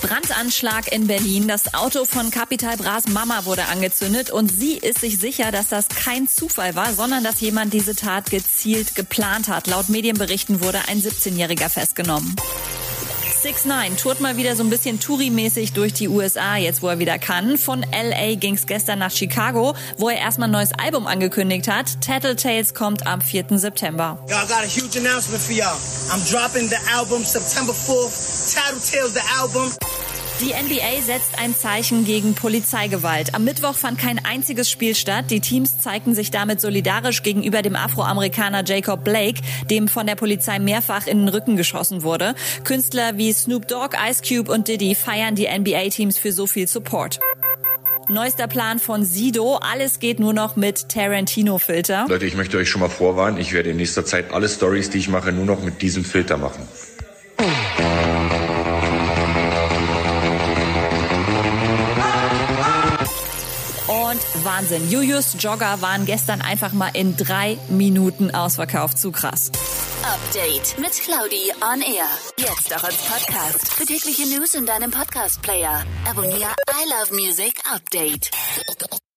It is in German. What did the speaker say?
Brandanschlag in Berlin. Das Auto von Capital Bras Mama wurde angezündet und sie ist sich sicher, dass das kein Zufall war, sondern dass jemand diese Tat gezielt geplant hat. Laut Medienberichten wurde ein 17-Jähriger festgenommen. 6 9 tourt mal wieder so ein bisschen Touri-mäßig durch die USA, jetzt wo er wieder kann. Von LA ging's gestern nach Chicago, wo er erstmal ein neues Album angekündigt hat. Tattletales kommt am 4. September. Y'all got a huge announcement for y'all. I'm dropping the album September 4th. Tattletales, the album. Die NBA setzt ein Zeichen gegen Polizeigewalt. Am Mittwoch fand kein einziges Spiel statt. Die Teams zeigten sich damit solidarisch gegenüber dem Afroamerikaner Jacob Blake, dem von der Polizei mehrfach in den Rücken geschossen wurde. Künstler wie Snoop Dogg, Ice Cube und Diddy feiern die NBA-Teams für so viel Support. Neuester Plan von Sido. Alles geht nur noch mit Tarantino-Filter. Leute, ich möchte euch schon mal vorwarnen, ich werde in nächster Zeit alle Stories, die ich mache, nur noch mit diesem Filter machen. Und Wahnsinn. Jujus Jogger waren gestern einfach mal in drei Minuten ausverkauft. Zu krass. Update mit Claudi on Air. Jetzt auch als Podcast. Für tägliche News in deinem Podcast-Player. Abonniere I Love Music Update.